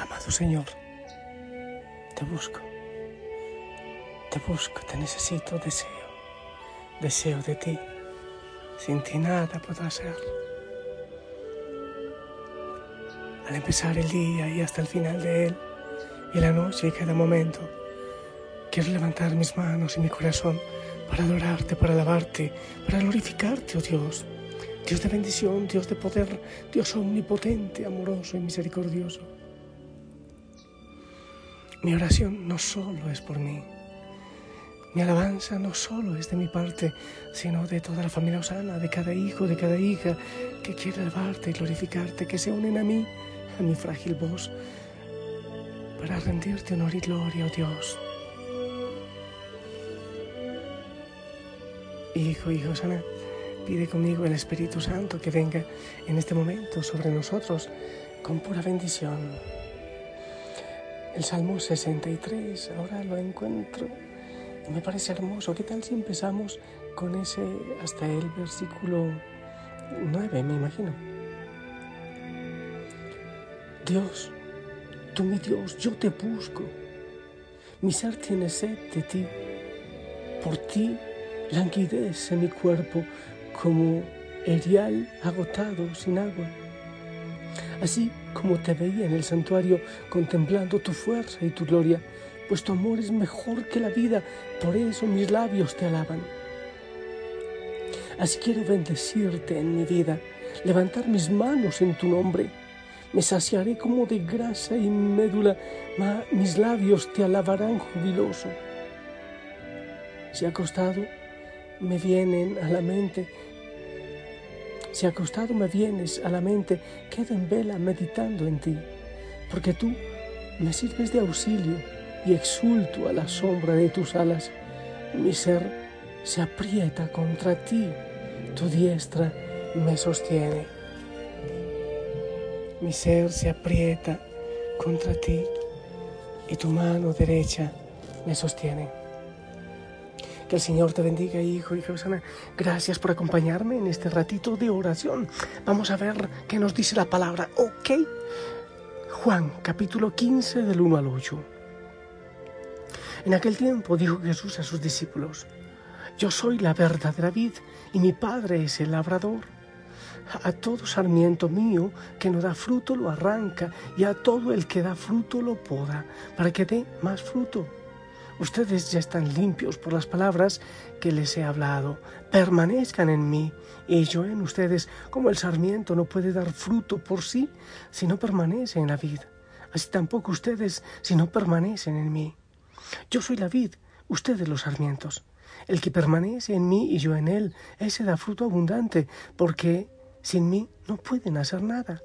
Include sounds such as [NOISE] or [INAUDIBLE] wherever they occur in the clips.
Amado Señor, te busco, te busco, te necesito, deseo, deseo de ti. Sin ti nada podrá ser. Al empezar el día y hasta el final de él, y la noche y cada momento, quiero levantar mis manos y mi corazón para adorarte, para alabarte, para glorificarte, oh Dios. Dios de bendición, Dios de poder, Dios omnipotente, amoroso y misericordioso. Mi oración no solo es por mí. Mi alabanza no solo es de mi parte, sino de toda la familia Osana, de cada hijo, de cada hija que quiere alabarte y glorificarte, que se unen a mí, a mi frágil voz, para rendirte honor y gloria, oh Dios. Hijo, hijo Osana, pide conmigo el Espíritu Santo que venga en este momento sobre nosotros con pura bendición. El Salmo 63, ahora lo encuentro y me parece hermoso. ¿Qué tal si empezamos con ese hasta el versículo 9, me imagino? Dios, tú mi Dios, yo te busco. Mi ser tiene sed de ti. Por ti languidece mi cuerpo como erial agotado sin agua. Así como te veía en el santuario contemplando tu fuerza y tu gloria, pues tu amor es mejor que la vida, por eso mis labios te alaban. Así quiero bendecirte en mi vida, levantar mis manos en tu nombre. Me saciaré como de grasa y médula, mas mis labios te alabarán jubiloso. Si acostado me vienen a la mente si acostado me vienes a la mente, quedo en vela meditando en ti, porque tú me sirves de auxilio y exulto a la sombra de tus alas. Mi ser se aprieta contra ti, tu diestra me sostiene. Mi ser se aprieta contra ti y tu mano derecha me sostiene. Que el Señor te bendiga, hijo y Josana. Gracias por acompañarme en este ratito de oración. Vamos a ver qué nos dice la palabra. Ok. Juan, capítulo 15, del 1 al 8. En aquel tiempo dijo Jesús a sus discípulos, Yo soy la verdadera vid y mi Padre es el labrador. A todo sarmiento mío que no da fruto lo arranca y a todo el que da fruto lo poda para que dé más fruto. Ustedes ya están limpios por las palabras que les he hablado. Permanezcan en mí y yo en ustedes, como el sarmiento no puede dar fruto por sí si no permanece en la vid. Así tampoco ustedes si no permanecen en mí. Yo soy la vid, ustedes los sarmientos. El que permanece en mí y yo en él, ese da fruto abundante, porque sin mí no pueden hacer nada.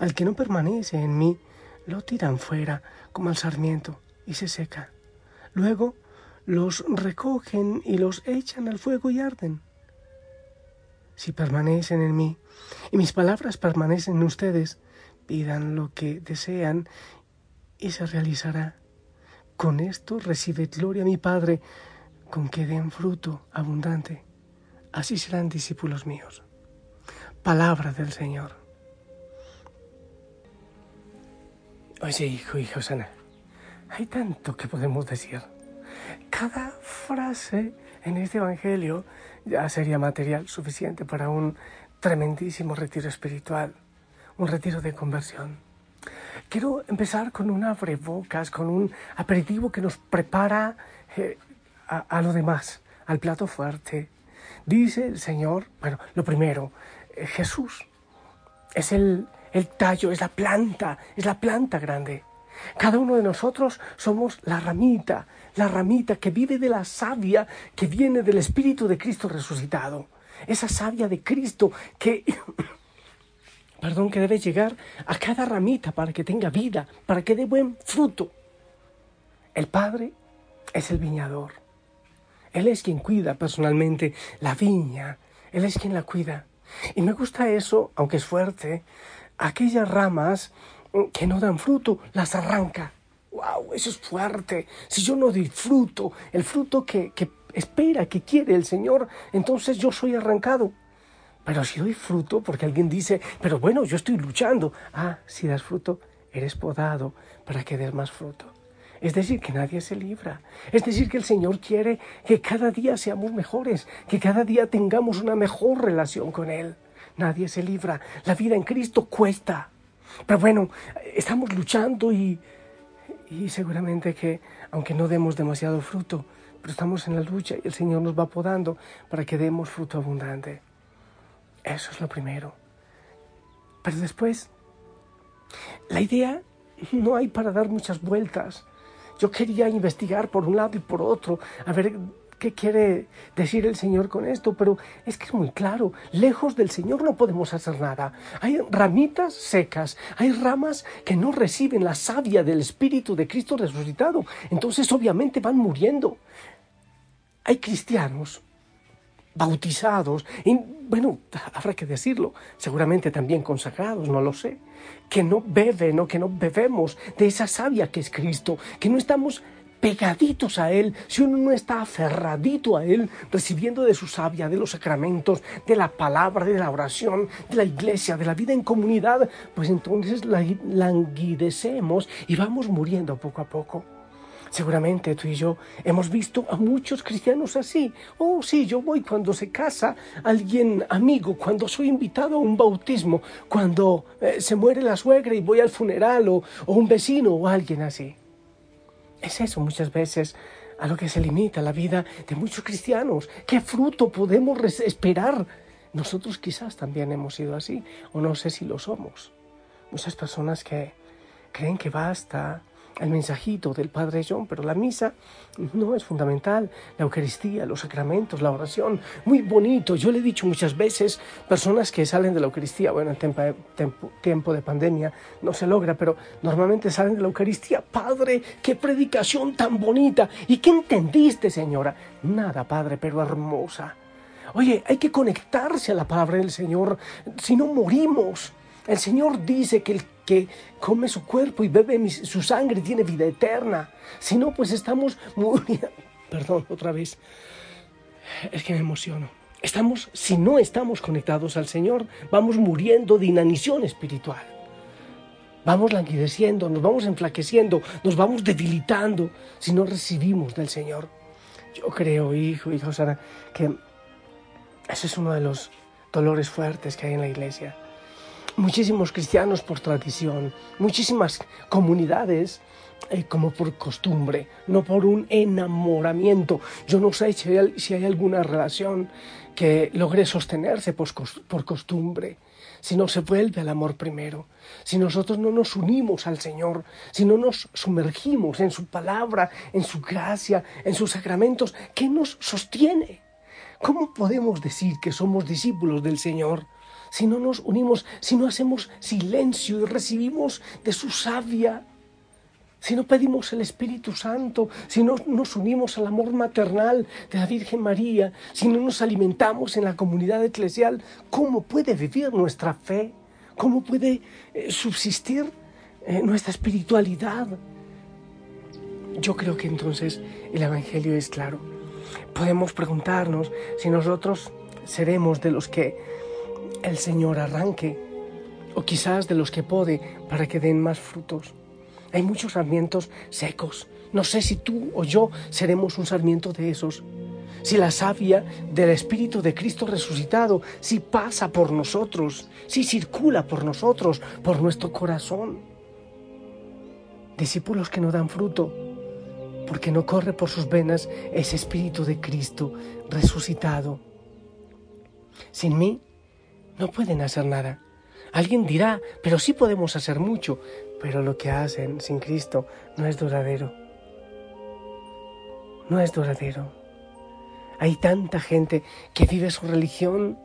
Al que no permanece en mí, lo tiran fuera como al sarmiento y se seca. Luego los recogen y los echan al fuego y arden. Si permanecen en mí y mis palabras permanecen en ustedes, pidan lo que desean y se realizará. Con esto recibe gloria mi Padre, con que den fruto abundante. Así serán discípulos míos. Palabra del Señor. Oye, hijo, hijo sana. Hay tanto que podemos decir. Cada frase en este Evangelio ya sería material suficiente para un tremendísimo retiro espiritual, un retiro de conversión. Quiero empezar con un abrebocas, con un aperitivo que nos prepara eh, a, lo demás, al plato fuerte, Dice el Señor, bueno, lo primero, eh, Jesús es el, el tallo, es la planta, es la planta grande. Cada uno de nosotros somos la ramita, la ramita que vive de la savia que viene del Espíritu de Cristo resucitado. Esa savia de Cristo que, [COUGHS] perdón, que debe llegar a cada ramita para que tenga vida, para que dé buen fruto. El Padre es el viñador. Él es quien cuida personalmente la viña. Él es quien la cuida. Y me gusta eso, aunque es fuerte, aquellas ramas que no dan fruto, las arranca. ¡Wow! Eso es fuerte. Si yo no disfruto el fruto que, que espera, que quiere el Señor, entonces yo soy arrancado. Pero si doy fruto, porque alguien dice, pero bueno, yo estoy luchando. Ah, si das fruto, eres podado para que des más fruto. Es decir, que nadie se libra. Es decir, que el Señor quiere que cada día seamos mejores, que cada día tengamos una mejor relación con Él. Nadie se libra. La vida en Cristo cuesta. Pero bueno, estamos luchando y, y seguramente que, aunque no demos demasiado fruto, pero estamos en la lucha y el Señor nos va podando para que demos fruto abundante. Eso es lo primero. Pero después, la idea no hay para dar muchas vueltas. Yo quería investigar por un lado y por otro, a ver qué quiere decir el Señor con esto, pero es que es muy claro, lejos del Señor no podemos hacer nada. Hay ramitas secas, hay ramas que no reciben la savia del Espíritu de Cristo resucitado, entonces obviamente van muriendo. Hay cristianos bautizados, y bueno, habrá que decirlo, seguramente también consagrados, no lo sé, que no beben o que no bebemos de esa savia que es Cristo, que no estamos pegaditos a Él, si uno no está aferradito a Él, recibiendo de su savia, de los sacramentos, de la palabra, de la oración, de la iglesia, de la vida en comunidad, pues entonces languidecemos y vamos muriendo poco a poco. Seguramente tú y yo hemos visto a muchos cristianos así. Oh, sí, yo voy cuando se casa alguien amigo, cuando soy invitado a un bautismo, cuando eh, se muere la suegra y voy al funeral, o, o un vecino o alguien así. Es eso muchas veces a lo que se limita la vida de muchos cristianos. ¿Qué fruto podemos esperar? Nosotros quizás también hemos sido así, o no sé si lo somos. Muchas personas que creen que basta el mensajito del Padre John, pero la misa no es fundamental. La Eucaristía, los sacramentos, la oración, muy bonito. Yo le he dicho muchas veces, personas que salen de la Eucaristía, bueno, en tiempo de pandemia no se logra, pero normalmente salen de la Eucaristía. Padre, qué predicación tan bonita. ¿Y qué entendiste, señora? Nada, Padre, pero hermosa. Oye, hay que conectarse a la palabra del Señor, si no morimos. El Señor dice que el que come su cuerpo y bebe su sangre tiene vida eterna. Si no, pues estamos muriendo. [LAUGHS] Perdón, otra vez. Es que me emociono. Estamos, si no estamos conectados al Señor, vamos muriendo de inanición espiritual. Vamos languideciendo, nos vamos enflaqueciendo, nos vamos debilitando si no recibimos del Señor. Yo creo, hijo, hijo Sara, que ese es uno de los dolores fuertes que hay en la iglesia muchísimos cristianos por tradición, muchísimas comunidades eh, como por costumbre, no por un enamoramiento. Yo no sé si hay, si hay alguna relación que logre sostenerse por, por costumbre, si no se vuelve al amor primero, si nosotros no nos unimos al Señor, si no nos sumergimos en su palabra, en su gracia, en sus sacramentos, ¿qué nos sostiene? ¿Cómo podemos decir que somos discípulos del Señor? Si no nos unimos, si no hacemos silencio y recibimos de su savia, si no pedimos el Espíritu Santo, si no nos unimos al amor maternal de la Virgen María, si no nos alimentamos en la comunidad eclesial, ¿cómo puede vivir nuestra fe? ¿Cómo puede eh, subsistir eh, nuestra espiritualidad? Yo creo que entonces el Evangelio es claro. Podemos preguntarnos si nosotros seremos de los que el Señor arranque, o quizás de los que pode para que den más frutos. Hay muchos sarmientos secos. No sé si tú o yo seremos un sarmiento de esos. Si la savia del Espíritu de Cristo resucitado, si pasa por nosotros, si circula por nosotros, por nuestro corazón. Discípulos que no dan fruto, porque no corre por sus venas ese Espíritu de Cristo resucitado Sin mí no pueden hacer nada. Alguien dirá, pero sí podemos hacer mucho, pero lo que hacen sin Cristo no es duradero. No es duradero. Hay tanta gente que vive su religión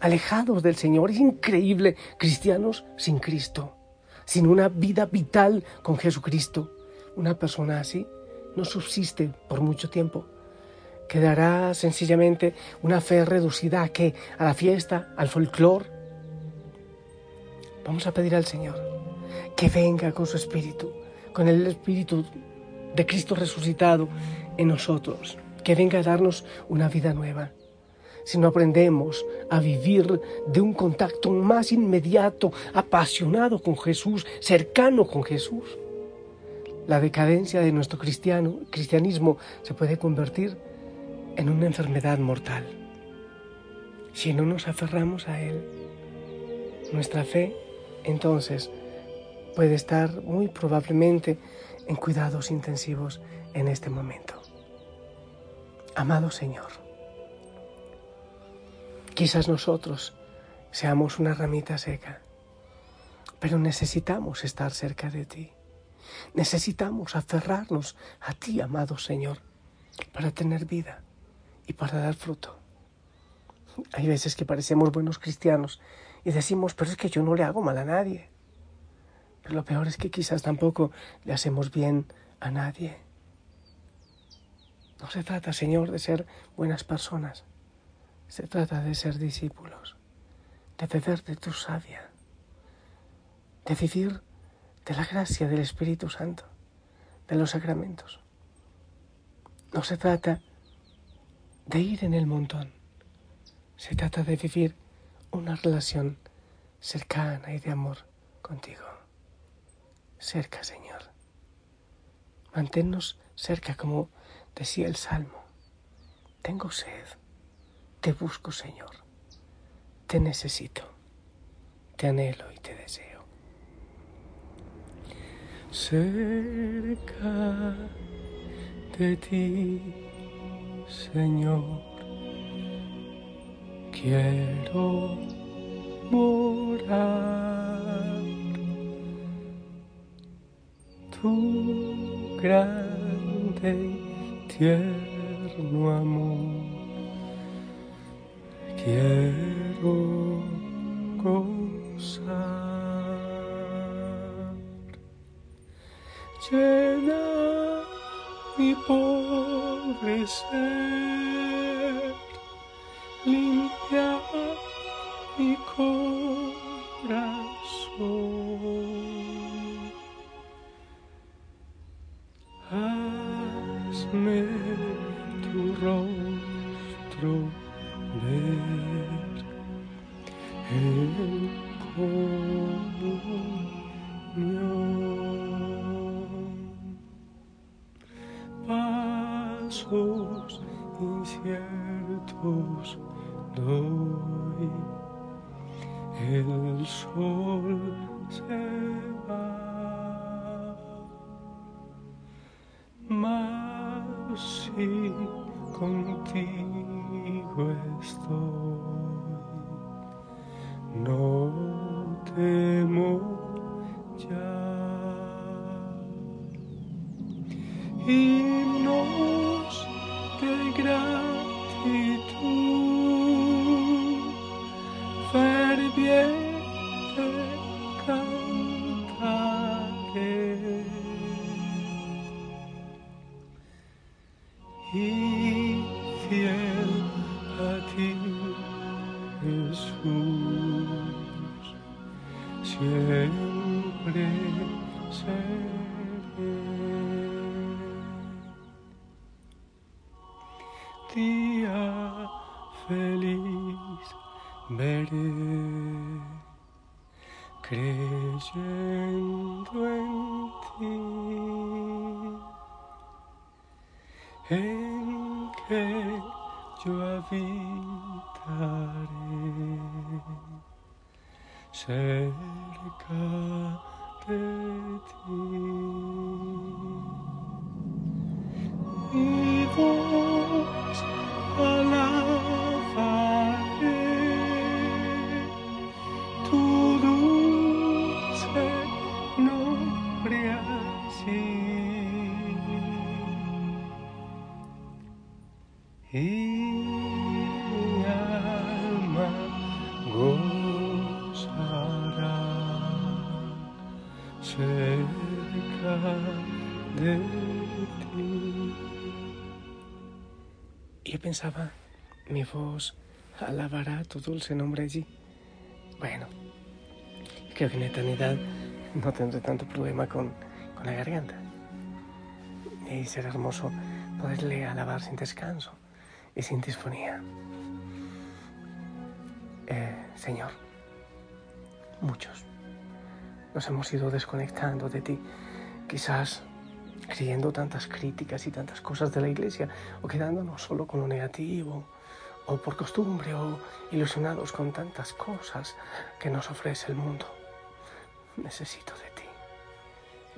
alejados del Señor. Es increíble, cristianos sin Cristo, sin una vida vital con Jesucristo. Una persona así no subsiste por mucho tiempo. Quedará sencillamente una fe reducida a? A la fiesta, al folclore. Vamos a pedir al Señor que venga con su espíritu, con el espíritu de Cristo resucitado en nosotros, que venga a darnos una vida nueva. Si no aprendemos a vivir de un contacto más inmediato, apasionado con Jesús, cercano con Jesús, la decadencia de nuestro cristiano, cristianismo se puede convertir en una enfermedad mortal. Si no nos aferramos a Él, nuestra fe entonces puede estar muy probablemente en cuidados intensivos en este momento. Amado Señor, quizás nosotros seamos una ramita seca, pero necesitamos estar cerca de ti. Necesitamos aferrarnos a ti, amado Señor, para tener vida y para dar fruto. Hay veces que parecemos buenos cristianos y decimos, pero es que yo no le hago mal a nadie. Pero lo peor es que quizás tampoco le hacemos bien a nadie. No se trata, Señor, de ser buenas personas. Se trata de ser discípulos, de beber de tu savia, de vivir de la gracia del Espíritu Santo, de los sacramentos. No se trata de ir en el montón, se trata de vivir una relación cercana y de amor contigo. Cerca, Señor. Manténnos cerca, como decía el Salmo. Tengo sed, te busco, Señor. Te necesito, te anhelo y te deseo. Cerca de ti, Señor, quiero morar. Tu grande y tierno amor quiero ser, limpia el sol se va, mas si contigo estoy, no Y en que yo cerca de ti. Alabaré y mi alma gozará cerca de ti. Yo pensaba, mi voz alabará tu dulce nombre allí. Bueno, creo que en eternidad no tendré tanto problema con, con la garganta. Y será hermoso poderle alabar sin descanso y sin disfonía. Eh, Señor, muchos nos hemos ido desconectando de ti, quizás creyendo tantas críticas y tantas cosas de la iglesia, o quedándonos solo con lo negativo, o por costumbre, o ilusionados con tantas cosas que nos ofrece el mundo. Necesito de ti.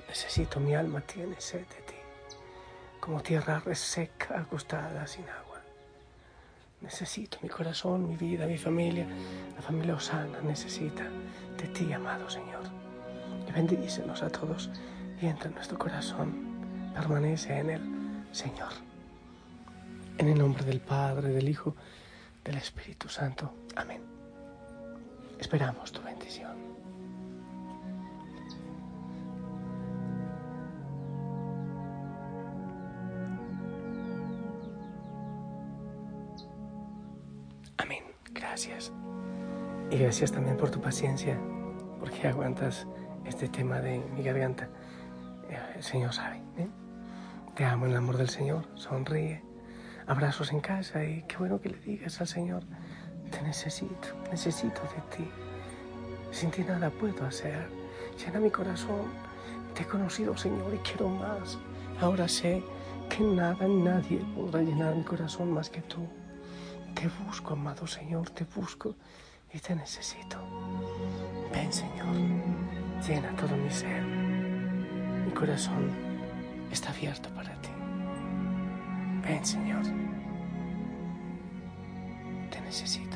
Necesito, mi alma tiene sed de ti, como tierra reseca, acostada sin agua. Necesito mi corazón, mi vida, mi familia, la familia Osana necesita de ti, amado Señor. Y bendícenos a todos y entra en nuestro corazón, permanece en él, Señor. En el nombre del Padre, del Hijo, del Espíritu Santo. Amén. Esperamos tu bendición. Gracias también por tu paciencia, porque aguantas este tema de mi garganta. Eh, El Señor sabe. ¿eh? Te amo en el amor del Señor. Sonríe. Abrazos en casa y qué bueno que le digas al Señor, te necesito, necesito de ti. Sin ti nada puedo hacer. Llena mi corazón. Te he conocido, Señor, y quiero más. Ahora sé que nada, nadie podrá llenar mi corazón más que tú. Te busco, amado Señor, te busco y te necesito. Ven, Señor, llena todo mi ser. Mi corazón está abierto para ti. Ven, Señor. Te necesito.